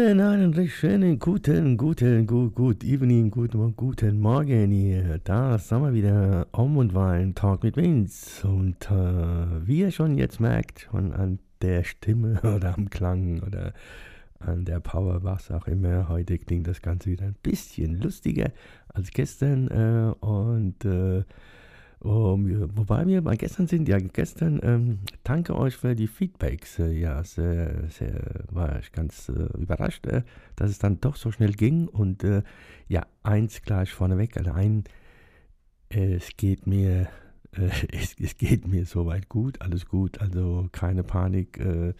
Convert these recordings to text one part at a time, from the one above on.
Einen recht schönen guten, guten, gut, gut, evening, guten, guten Morgen hier. Da sind wir wieder um und Wein, Talk mit Vince. Und äh, wie ihr schon jetzt merkt, schon an der Stimme oder am Klang oder an der Power, was auch immer, heute klingt das Ganze wieder ein bisschen lustiger als gestern. Äh, und äh, um, wobei wir bei gestern sind, ja, gestern, ähm, danke euch für die Feedbacks. Äh, ja, sehr, sehr, war ich ganz äh, überrascht, äh, dass es dann doch so schnell ging. Und äh, ja, eins gleich vorneweg, also ein, es geht mir, äh, es, es, geht mir soweit gut, alles gut, also keine Panik. Äh,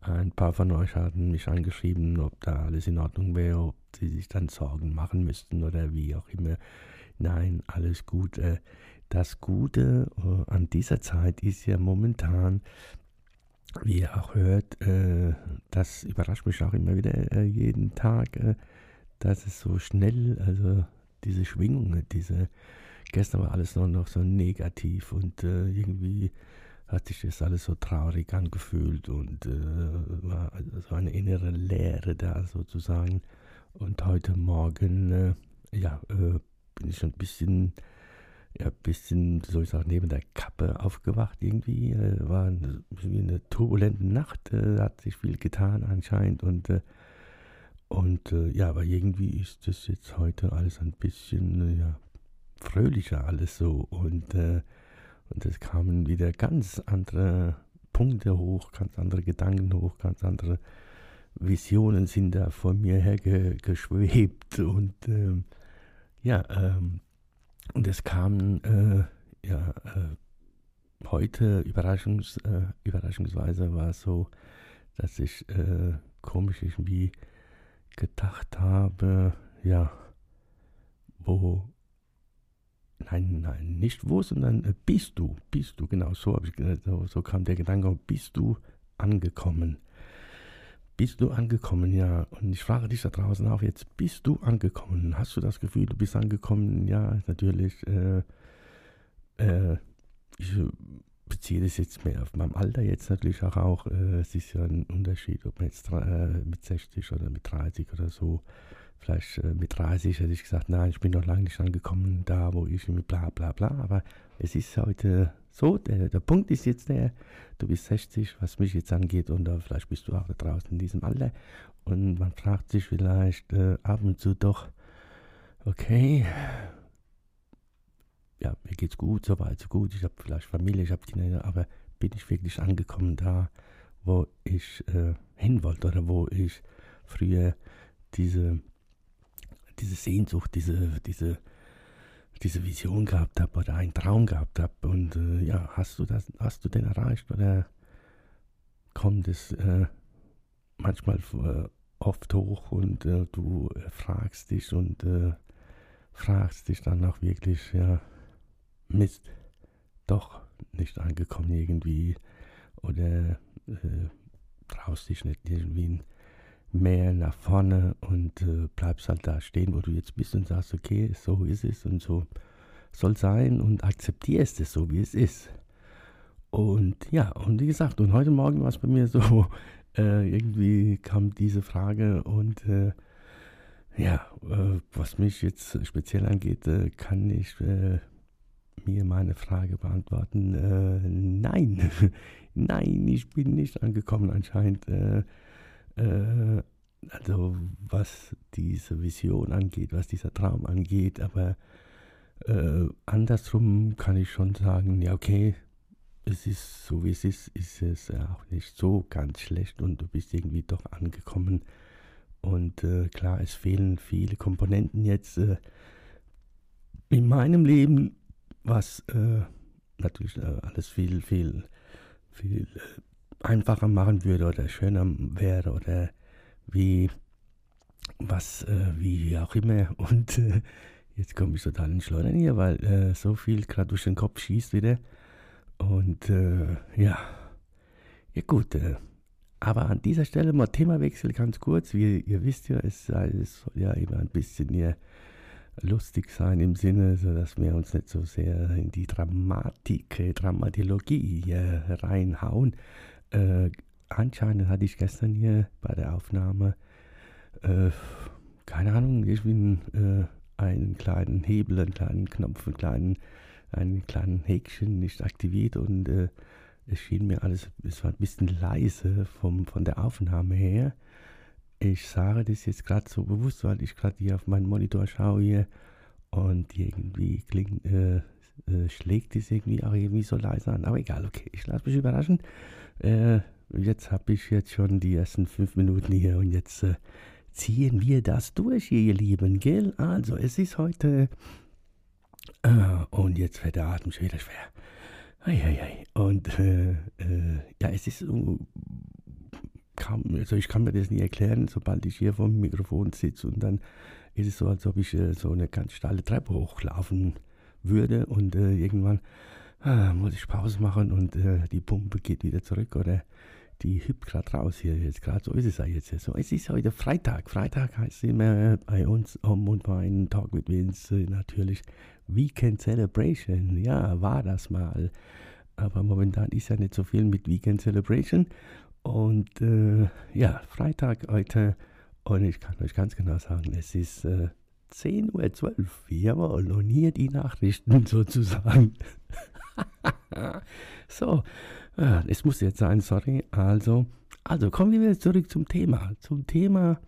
ein paar von euch hatten mich angeschrieben, ob da alles in Ordnung wäre, ob sie sich dann Sorgen machen müssten oder wie auch immer. Nein, alles gut das Gute äh, an dieser Zeit ist ja momentan, wie ihr auch hört, äh, das überrascht mich auch immer wieder äh, jeden Tag, äh, dass es so schnell, also diese Schwingungen, diese, gestern war alles noch, noch so negativ und äh, irgendwie hat sich das alles so traurig angefühlt und äh, war so eine innere Leere da sozusagen. Und heute Morgen, ja, bin ich schon ein bisschen ja, ein bisschen, soll ich sagen, neben der Kappe aufgewacht irgendwie. Äh, war eine, eine turbulente Nacht, äh, hat sich viel getan anscheinend und äh, und äh, ja, aber irgendwie ist das jetzt heute alles ein bisschen äh, ja, fröhlicher alles so und äh, und es kamen wieder ganz andere Punkte hoch, ganz andere Gedanken hoch, ganz andere Visionen sind da vor mir her ge geschwebt und ähm, ja, ähm, und es kam äh, ja, äh, heute überraschungs, äh, überraschungsweise war es so, dass ich äh, komisch irgendwie gedacht habe, ja, wo, nein, nein, nicht wo, sondern äh, bist du, bist du, genau so, ich, so, so kam der Gedanke, bist du angekommen. Bist du angekommen, ja? Und ich frage dich da draußen auch jetzt, bist du angekommen? Hast du das Gefühl, du bist angekommen? Ja, natürlich. Äh, äh, ich beziehe das jetzt mehr auf meinem Alter jetzt natürlich auch. auch äh, es ist ja ein Unterschied, ob man jetzt äh, mit 60 oder mit 30 oder so Vielleicht äh, mit 30 hätte ich gesagt, nein, ich bin noch lange nicht angekommen da, wo ich mit bla bla bla. Aber es ist heute so, der, der Punkt ist jetzt der, du bist 60, was mich jetzt angeht, und uh, vielleicht bist du auch da draußen in diesem Alter. Und man fragt sich vielleicht äh, ab und zu doch, okay, ja, mir geht's gut, so weit, so gut, ich habe vielleicht Familie, ich habe Kinder, aber bin ich wirklich angekommen da, wo ich äh, hin wollte oder wo ich früher diese diese Sehnsucht, diese, diese, diese Vision gehabt habe oder einen Traum gehabt habe. Und äh, ja, hast du das, hast du den erreicht oder kommt es äh, manchmal äh, oft hoch und äh, du fragst dich und äh, fragst dich dann auch wirklich, ja, Mist, doch nicht angekommen irgendwie oder äh, traust dich nicht irgendwie mehr nach vorne und äh, bleibst halt da stehen, wo du jetzt bist und sagst, okay, so ist es und so soll sein und akzeptierst es so, wie es ist. Und ja, und wie gesagt, und heute Morgen war es bei mir so, äh, irgendwie kam diese Frage und äh, ja, äh, was mich jetzt speziell angeht, äh, kann ich äh, mir meine Frage beantworten. Äh, nein, nein, ich bin nicht angekommen anscheinend also was diese Vision angeht, was dieser Traum angeht, aber äh, andersrum kann ich schon sagen, ja okay, es ist so wie es ist, ist es auch nicht so ganz schlecht und du bist irgendwie doch angekommen. Und äh, klar, es fehlen viele Komponenten jetzt äh, in meinem Leben, was äh, natürlich äh, alles viel, viel, viel äh, einfacher machen würde oder schöner wäre oder wie was, äh, wie auch immer. Und äh, Jetzt komme ich total in Schleudern hier, weil äh, so viel gerade durch den Kopf schießt wieder. Und äh, ja, ja gut. Äh, aber an dieser Stelle mal Themawechsel ganz kurz. Wie ihr wisst ja, es, es soll ja immer ein bisschen hier lustig sein im Sinne, so dass wir uns nicht so sehr in die Dramatik, äh, Dramatologie hier reinhauen. Äh, anscheinend hatte ich gestern hier bei der Aufnahme, äh, keine Ahnung, ich bin äh, einen kleinen Hebel, einen kleinen Knopf, einen kleinen, einen kleinen Häkchen nicht aktiviert und äh, es schien mir alles, es war ein bisschen leise vom, von der Aufnahme her. Ich sage das jetzt gerade so bewusst, weil ich gerade hier auf meinen Monitor schaue hier und irgendwie klingt, äh, äh, schlägt es irgendwie auch irgendwie so leise an. Aber egal, okay, ich lasse mich überraschen. Äh, jetzt habe ich jetzt schon die ersten fünf Minuten hier und jetzt äh, ziehen wir das durch ihr Lieben, gell? Also, es ist heute. Äh, und jetzt wird der Atem schon wieder schwer. Eieiei. Und äh, äh, ja, es ist so. Kaum, also ich kann mir das nie erklären, sobald ich hier vor dem Mikrofon sitze und dann ist es so, als ob ich äh, so eine ganz steile Treppe hochlaufen würde und äh, irgendwann ah, muss ich Pause machen und äh, die Pumpe geht wieder zurück oder die hüpft gerade raus hier jetzt gerade. So ist es ja jetzt. So, es ist heute Freitag. Freitag heißt immer bei uns um und Wein Talk with Vince natürlich Weekend Celebration. Ja, war das mal. Aber momentan ist ja nicht so viel mit Weekend Celebration. Und äh, ja, Freitag heute. Und ich kann euch ganz genau sagen, es ist äh, 10.12 Uhr. Jawohl, und hier die Nachrichten sozusagen. so, ja, es muss jetzt sein, sorry. Also, also kommen wir wieder zurück zum Thema. Zum Thema,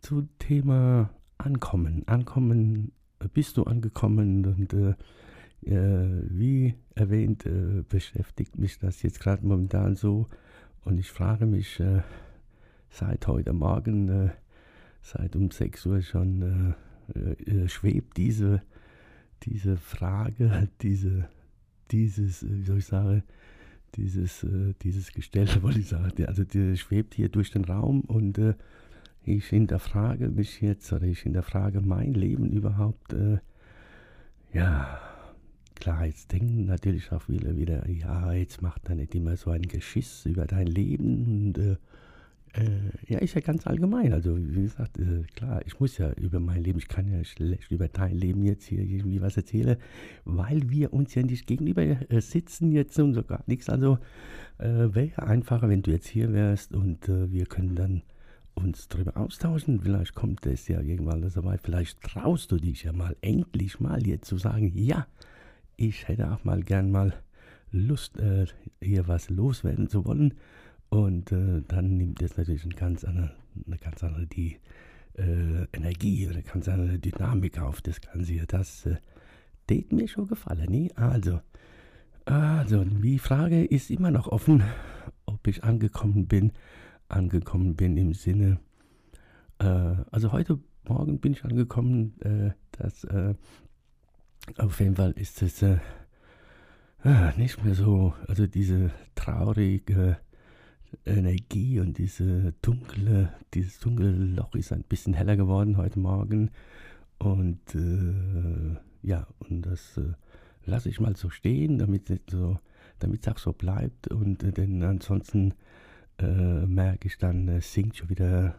zum Thema Ankommen. Ankommen, bist du angekommen und äh, äh, wie erwähnt, äh, beschäftigt mich das jetzt gerade momentan so. Und ich frage mich äh, seit heute Morgen, äh, seit um 6 Uhr schon, äh, schwebt diese, diese Frage, diese, dieses, wie soll ich sagen, dieses, äh, dieses Gestell, wollte ich sagen. Also der schwebt hier durch den Raum und äh, ich hinterfrage mich jetzt oder ich hinterfrage mein Leben überhaupt. Äh, ja, klar, jetzt denken natürlich auch viele wieder, ja, jetzt macht er nicht immer so ein Geschiss über dein Leben und äh, ja, ist ja ganz allgemein. Also, wie gesagt, äh, klar, ich muss ja über mein Leben, ich kann ja schlecht über dein Leben jetzt hier irgendwie was erzählen, weil wir uns ja nicht gegenüber äh, sitzen jetzt und so gar nichts. Also, äh, wäre ja einfacher, wenn du jetzt hier wärst und äh, wir können dann uns darüber austauschen. Vielleicht kommt es ja irgendwann so weit. Vielleicht traust du dich ja mal endlich mal jetzt zu sagen, ja, ich hätte auch mal gern mal Lust, hier was loswerden zu wollen. Und äh, dann nimmt es natürlich eine ganz andere, eine ganz andere die, äh, Energie, eine ganz andere Dynamik auf das Ganze hier. Das äh, hat mir schon gefallen. Nee? Also, also, die Frage ist immer noch offen, ob ich angekommen bin. Angekommen bin im Sinne, äh, also heute Morgen bin ich angekommen, äh, dass äh, auf jeden Fall ist es äh, nicht mehr so, also diese traurige Energie und diese dunkle, dieses dunkle Loch ist ein bisschen heller geworden heute Morgen. Und äh, ja, und das äh, lasse ich mal so stehen, damit es so, auch so bleibt. Und äh, denn ansonsten äh, merke ich dann, es sinkt schon wieder,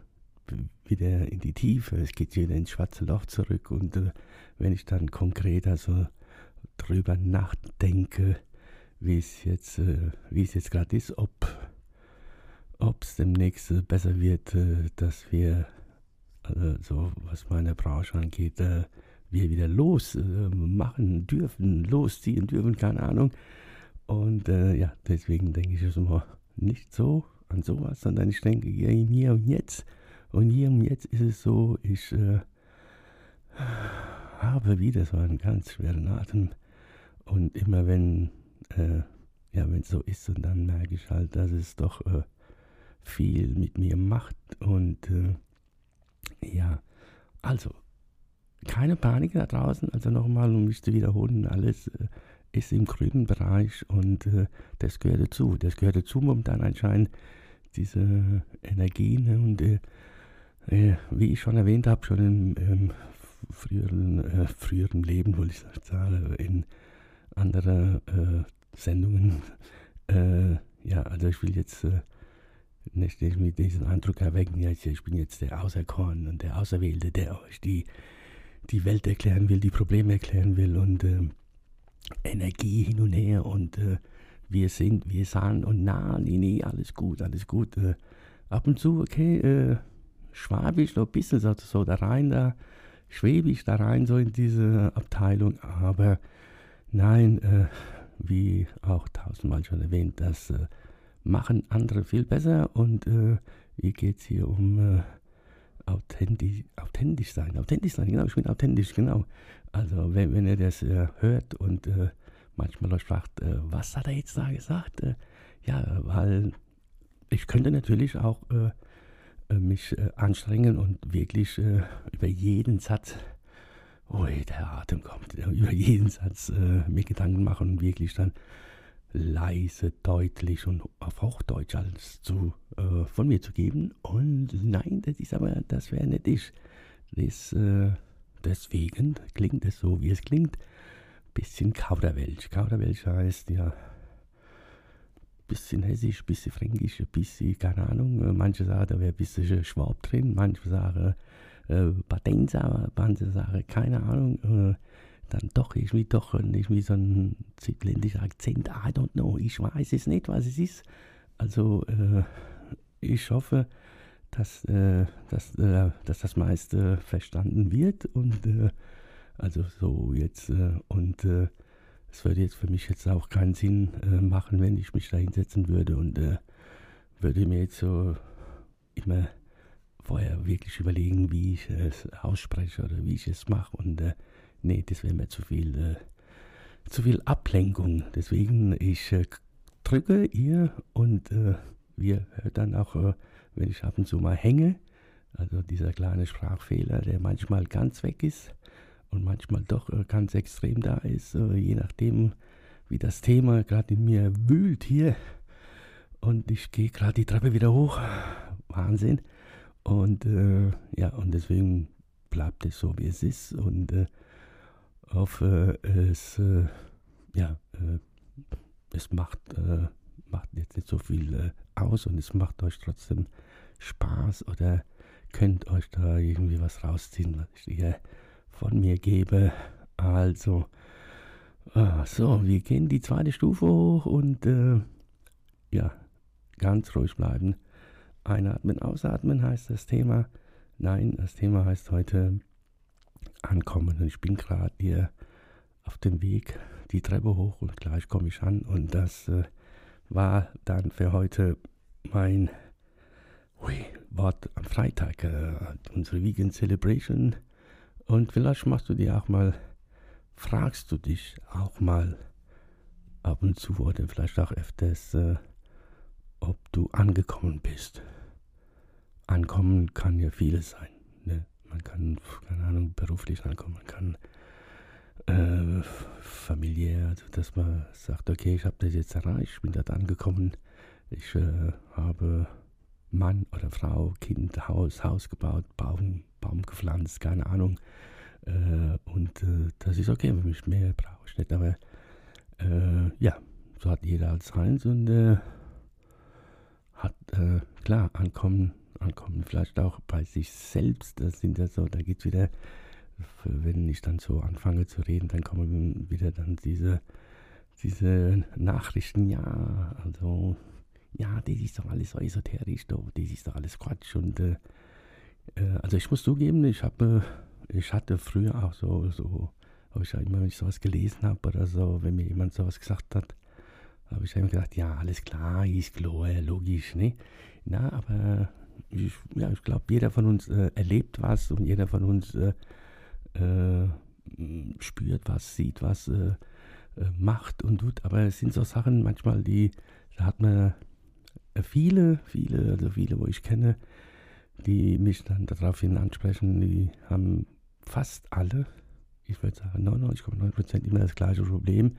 wieder in die Tiefe. Es geht wieder ins schwarze Loch zurück. Und äh, wenn ich dann konkret also drüber nachdenke, wie es jetzt, äh, wie es jetzt gerade ist, ob ob es demnächst äh, besser wird, äh, dass wir, also so was meine Branche angeht, äh, wir wieder los machen dürfen, losziehen dürfen, keine Ahnung. Und ja, deswegen denke ich immer nicht so an sowas, sondern ich denke hier und jetzt. Und hier und jetzt ist es so, ich äh, habe wieder so einen ganz schweren Atem. Und immer wenn, äh, ja, wenn es so ist, und dann merke ich halt, dass es doch äh, viel mit mir macht. Und äh, ja, also keine Panik da draußen. Also nochmal, um mich zu wiederholen, alles äh, ist im grünen Bereich und äh, das gehört dazu. Das gehört dazu momentan anscheinend, diese Energien. Und äh, äh, wie ich schon erwähnt habe, schon im, ähm, früheren, äh, früheren Leben, wollte ich sagen, in anderen äh, Sendungen. Ja, also ich will jetzt nicht mit diesem Eindruck erwecken, ja, ich bin jetzt der Auserkorn und der Auserwählte, der euch die, die Welt erklären will, die Probleme erklären will und äh, Energie hin und her und äh, wir sind, wir sahen und na, nee, nee, alles gut, alles gut. Äh, ab und zu, okay, äh, Schwabisch, so ein bisschen so, so da rein, da schwäbisch da rein, so in diese Abteilung, aber nein, äh, wie auch tausendmal schon erwähnt, das äh, machen andere viel besser und äh, hier geht es hier um äh, authentisch, authentisch sein, authentisch sein, genau, ich bin authentisch, genau. Also wenn, wenn ihr das äh, hört und äh, manchmal euch fragt, äh, was hat er jetzt da gesagt? Äh, ja, weil ich könnte natürlich auch äh, äh mich äh, anstrengen und wirklich äh, über jeden Satz, ui, der Atem kommt, über jeden Satz mir Gedanken machen und wirklich dann leise, deutlich und auf Hochdeutsch alles zu, von mir zu geben. Und nein, das ist aber, das wäre nicht ich. Das, deswegen klingt es so, wie es klingt bisschen Kauderwelsch. Kauderwelsch heißt ja bisschen hessisch, bisschen fränkisch, bisschen, keine Ahnung. Manche sagen, da wäre ein bisschen Schwab drin, manche sagen äh, Badenser, manche sagen, keine Ahnung. Äh, dann doch irgendwie doch irgendwie so ein südländischer Akzent. I don't know, ich weiß es nicht, was es ist. Also äh, ich hoffe, dass, äh, dass, äh, dass das meiste verstanden wird und äh, also so jetzt, äh, und äh, es würde jetzt für mich jetzt auch keinen Sinn äh, machen, wenn ich mich da hinsetzen würde und äh, würde mir jetzt so immer vorher wirklich überlegen, wie ich es ausspreche oder wie ich es mache. Und äh, nee, das wäre mir zu viel, äh, zu viel Ablenkung. Deswegen, ich äh, drücke ihr und äh, wir dann auch, äh, wenn ich ab und zu mal hänge, also dieser kleine Sprachfehler, der manchmal ganz weg ist, und manchmal doch äh, ganz extrem da ist, äh, je nachdem, wie das Thema gerade in mir wühlt hier. Und ich gehe gerade die Treppe wieder hoch. Wahnsinn. Und äh, ja, und deswegen bleibt es so, wie es ist. Und äh, hoffe, es, äh, ja, äh, es macht, äh, macht jetzt nicht so viel äh, aus und es macht euch trotzdem Spaß oder könnt euch da irgendwie was rausziehen, was ich hier von mir gebe. Also, äh, so, wir gehen die zweite Stufe hoch und äh, ja, ganz ruhig bleiben. Einatmen, ausatmen heißt das Thema. Nein, das Thema heißt heute ankommen. Und ich bin gerade hier auf dem Weg die Treppe hoch und gleich komme ich an. Und das äh, war dann für heute mein hui, Wort am Freitag, äh, unsere Vegan Celebration und vielleicht machst du dir auch mal, fragst du dich auch mal ab und zu oder vielleicht auch öfters, äh, ob du angekommen bist. Ankommen kann ja vieles sein. Ne? Man kann, keine Ahnung, beruflich ankommen, man kann äh, familiär, also dass man sagt, okay, ich habe das jetzt erreicht, ich bin dort angekommen, ich äh, habe Mann oder Frau, Kind, Haus, Haus gebaut, Baum, Baum gepflanzt, keine Ahnung. Äh, und äh, das ist okay, wenn ich mehr brauche ich nicht. Aber äh, ja, so hat jeder als seins und äh, hat, klar, ankommen, ankommen vielleicht auch bei sich selbst. Das sind ja so, da geht es wieder, wenn ich dann so anfange zu reden, dann kommen wieder dann diese, diese Nachrichten, ja, also ja, das ist doch alles so esoterisch, das ist doch alles Quatsch. Und äh, äh, also ich muss zugeben, ich habe, ich hatte früher auch so, so, habe ich immer, wenn ich sowas gelesen habe oder so, wenn mir jemand sowas gesagt hat, habe ich immer gedacht, ja, alles klar, ist klar, logisch, ne? Na, aber ich, ja, ich glaube, jeder von uns äh, erlebt was und jeder von uns äh, äh, spürt was, sieht was, äh, äh, macht und tut. Aber es sind so Sachen manchmal, die, da hat man viele, viele, also viele, wo ich kenne, die mich dann daraufhin ansprechen, die haben fast alle, ich würde sagen 99,9% immer das gleiche Problem.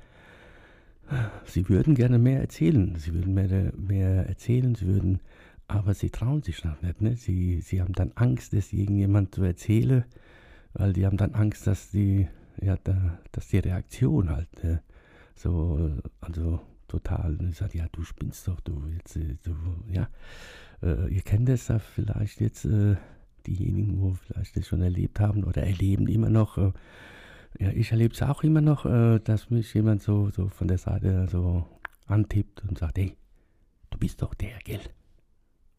Sie würden gerne mehr erzählen, sie würden mehr, mehr erzählen, sie würden, aber sie trauen sich noch nicht. Ne? Sie, sie haben dann Angst, dass irgendjemand so erzähle weil die haben dann Angst, dass die, ja, da, dass die Reaktion halt äh, so, also total, ich sage, ja, du spinnst doch, du jetzt, äh, du, ja, äh, ihr kennt das ja vielleicht jetzt, äh, diejenigen, wo vielleicht das schon erlebt haben oder erleben immer noch, äh, ja, ich erlebe es auch immer noch, äh, dass mich jemand so, so von der Seite so antippt und sagt, hey, du bist doch der, gell?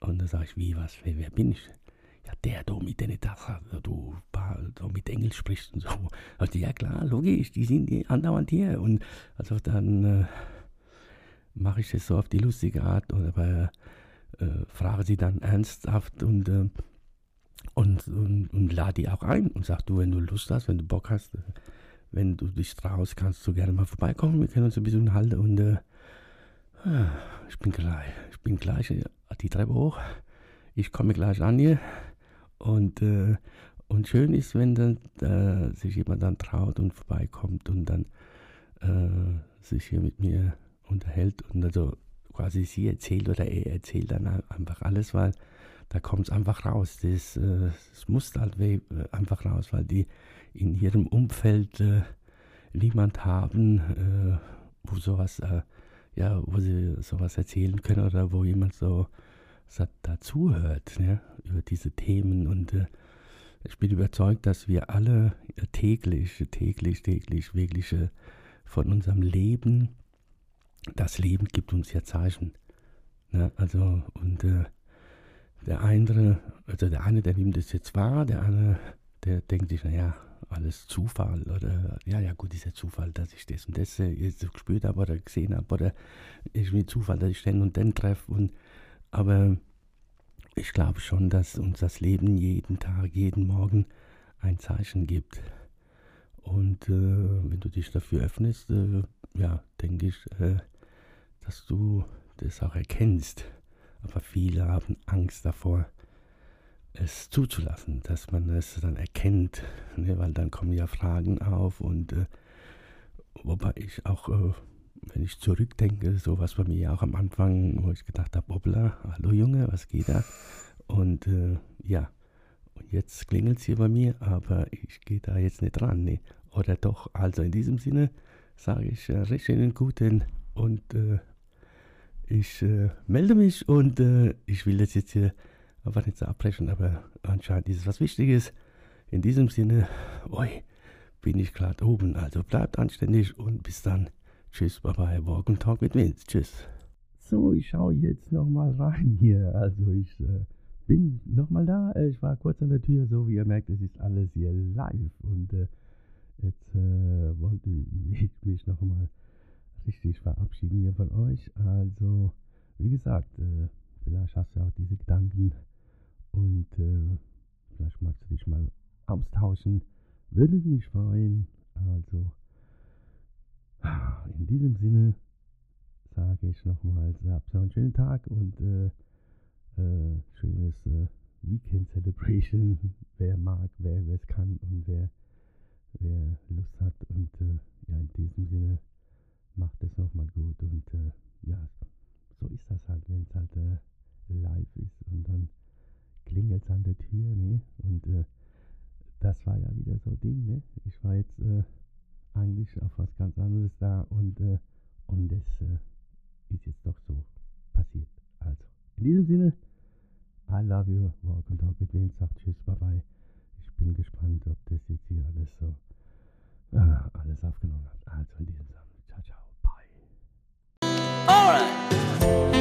Und dann sage ich, wie, was, wer, wer bin ich? Ja, der du mit deiner Tasse, du so mit Englisch sprichst und so. Also, ja klar, logisch, die sind die andauernd hier. Und also dann äh, mache ich es so auf die lustige Art oder äh, frage sie dann ernsthaft und, äh, und, und, und lade die auch ein und sag du, wenn du Lust hast, wenn du Bock hast, äh, wenn du dich traust, kannst du gerne mal vorbeikommen. Wir können uns ein bisschen halten und äh, ah, ich bin gleich, ich bin gleich äh, die Treppe hoch. Ich komme gleich an hier und, äh, und schön ist, wenn dann äh, sich jemand dann traut und vorbeikommt und dann äh, sich hier mit mir unterhält und also quasi sie erzählt oder er erzählt dann einfach alles, weil da kommt es einfach raus. Das, äh, das muss halt einfach raus, weil die in ihrem Umfeld äh, niemand haben, äh, wo sowas, äh, ja, wo sie sowas erzählen können oder wo jemand so, dazuhört, ne, über diese Themen und äh, ich bin überzeugt, dass wir alle täglich, täglich, täglich wirklich äh, von unserem Leben, das Leben gibt uns ja Zeichen. Ne? Also, und äh, der eine, also der eine, der nimmt es jetzt wahr, der andere, der denkt sich, naja, alles Zufall oder ja, ja gut, ist ja Zufall, dass ich das und das jetzt gespürt habe oder gesehen habe oder ist mir Zufall, dass ich den und den treffe und aber ich glaube schon, dass uns das Leben jeden Tag, jeden Morgen ein Zeichen gibt. Und äh, wenn du dich dafür öffnest, äh, ja, denke ich, äh, dass du das auch erkennst. Aber viele haben Angst davor, es zuzulassen, dass man es dann erkennt, ne, weil dann kommen ja Fragen auf und äh, wobei ich auch, äh, wenn ich zurückdenke, so was bei mir auch am Anfang, wo ich gedacht habe, hoppla, hallo Junge, was geht da? Und äh, ja, und jetzt klingelt es hier bei mir, aber ich gehe da jetzt nicht ran, ne? Oder doch, also in diesem Sinne sage ich äh, recht schönen guten und äh, ich äh, melde mich und äh, ich will das jetzt hier einfach nicht so abbrechen, aber anscheinend ist es was Wichtiges. In diesem Sinne, oi, bin ich gerade oben. Also bleibt anständig und bis dann. Tschüss, bye bye, Walk and Talk mit Vince. Tschüss. So, ich schaue jetzt nochmal rein hier. Also ich äh, bin nochmal da. Äh, ich war kurz an der Tür, so wie ihr merkt, es ist alles hier live. Und äh, jetzt äh, wollte ich mich nochmal richtig verabschieden hier von euch. Also, wie gesagt, äh, vielleicht hast du auch diese Gedanken und äh, vielleicht magst du dich mal austauschen. Würde mich freuen. Also, in diesem Sinne sage ich nochmals, habt noch einen schönen Tag und äh, äh, schönes äh, Weekend Celebration. Wer mag, wer es kann und wer, wer Lust hat. Und äh, ja, in diesem Sinne macht es nochmal gut. Und äh, ja, so ist das halt, wenn es halt live ist und dann klingelt es an der Tür, ne? Und äh, das war ja wieder so ein Ding, ne? Ich war jetzt äh, eigentlich auf was ganz anderes da und, äh, und das äh, ist jetzt doch so passiert. Also, in diesem Sinne, I love you, walk and talk mit wem, sagt Tschüss, bye bye. Ich bin gespannt, ob das jetzt hier alles so äh, alles aufgenommen hat. Also in diesem Sinne, ciao, ciao, bye. Alright.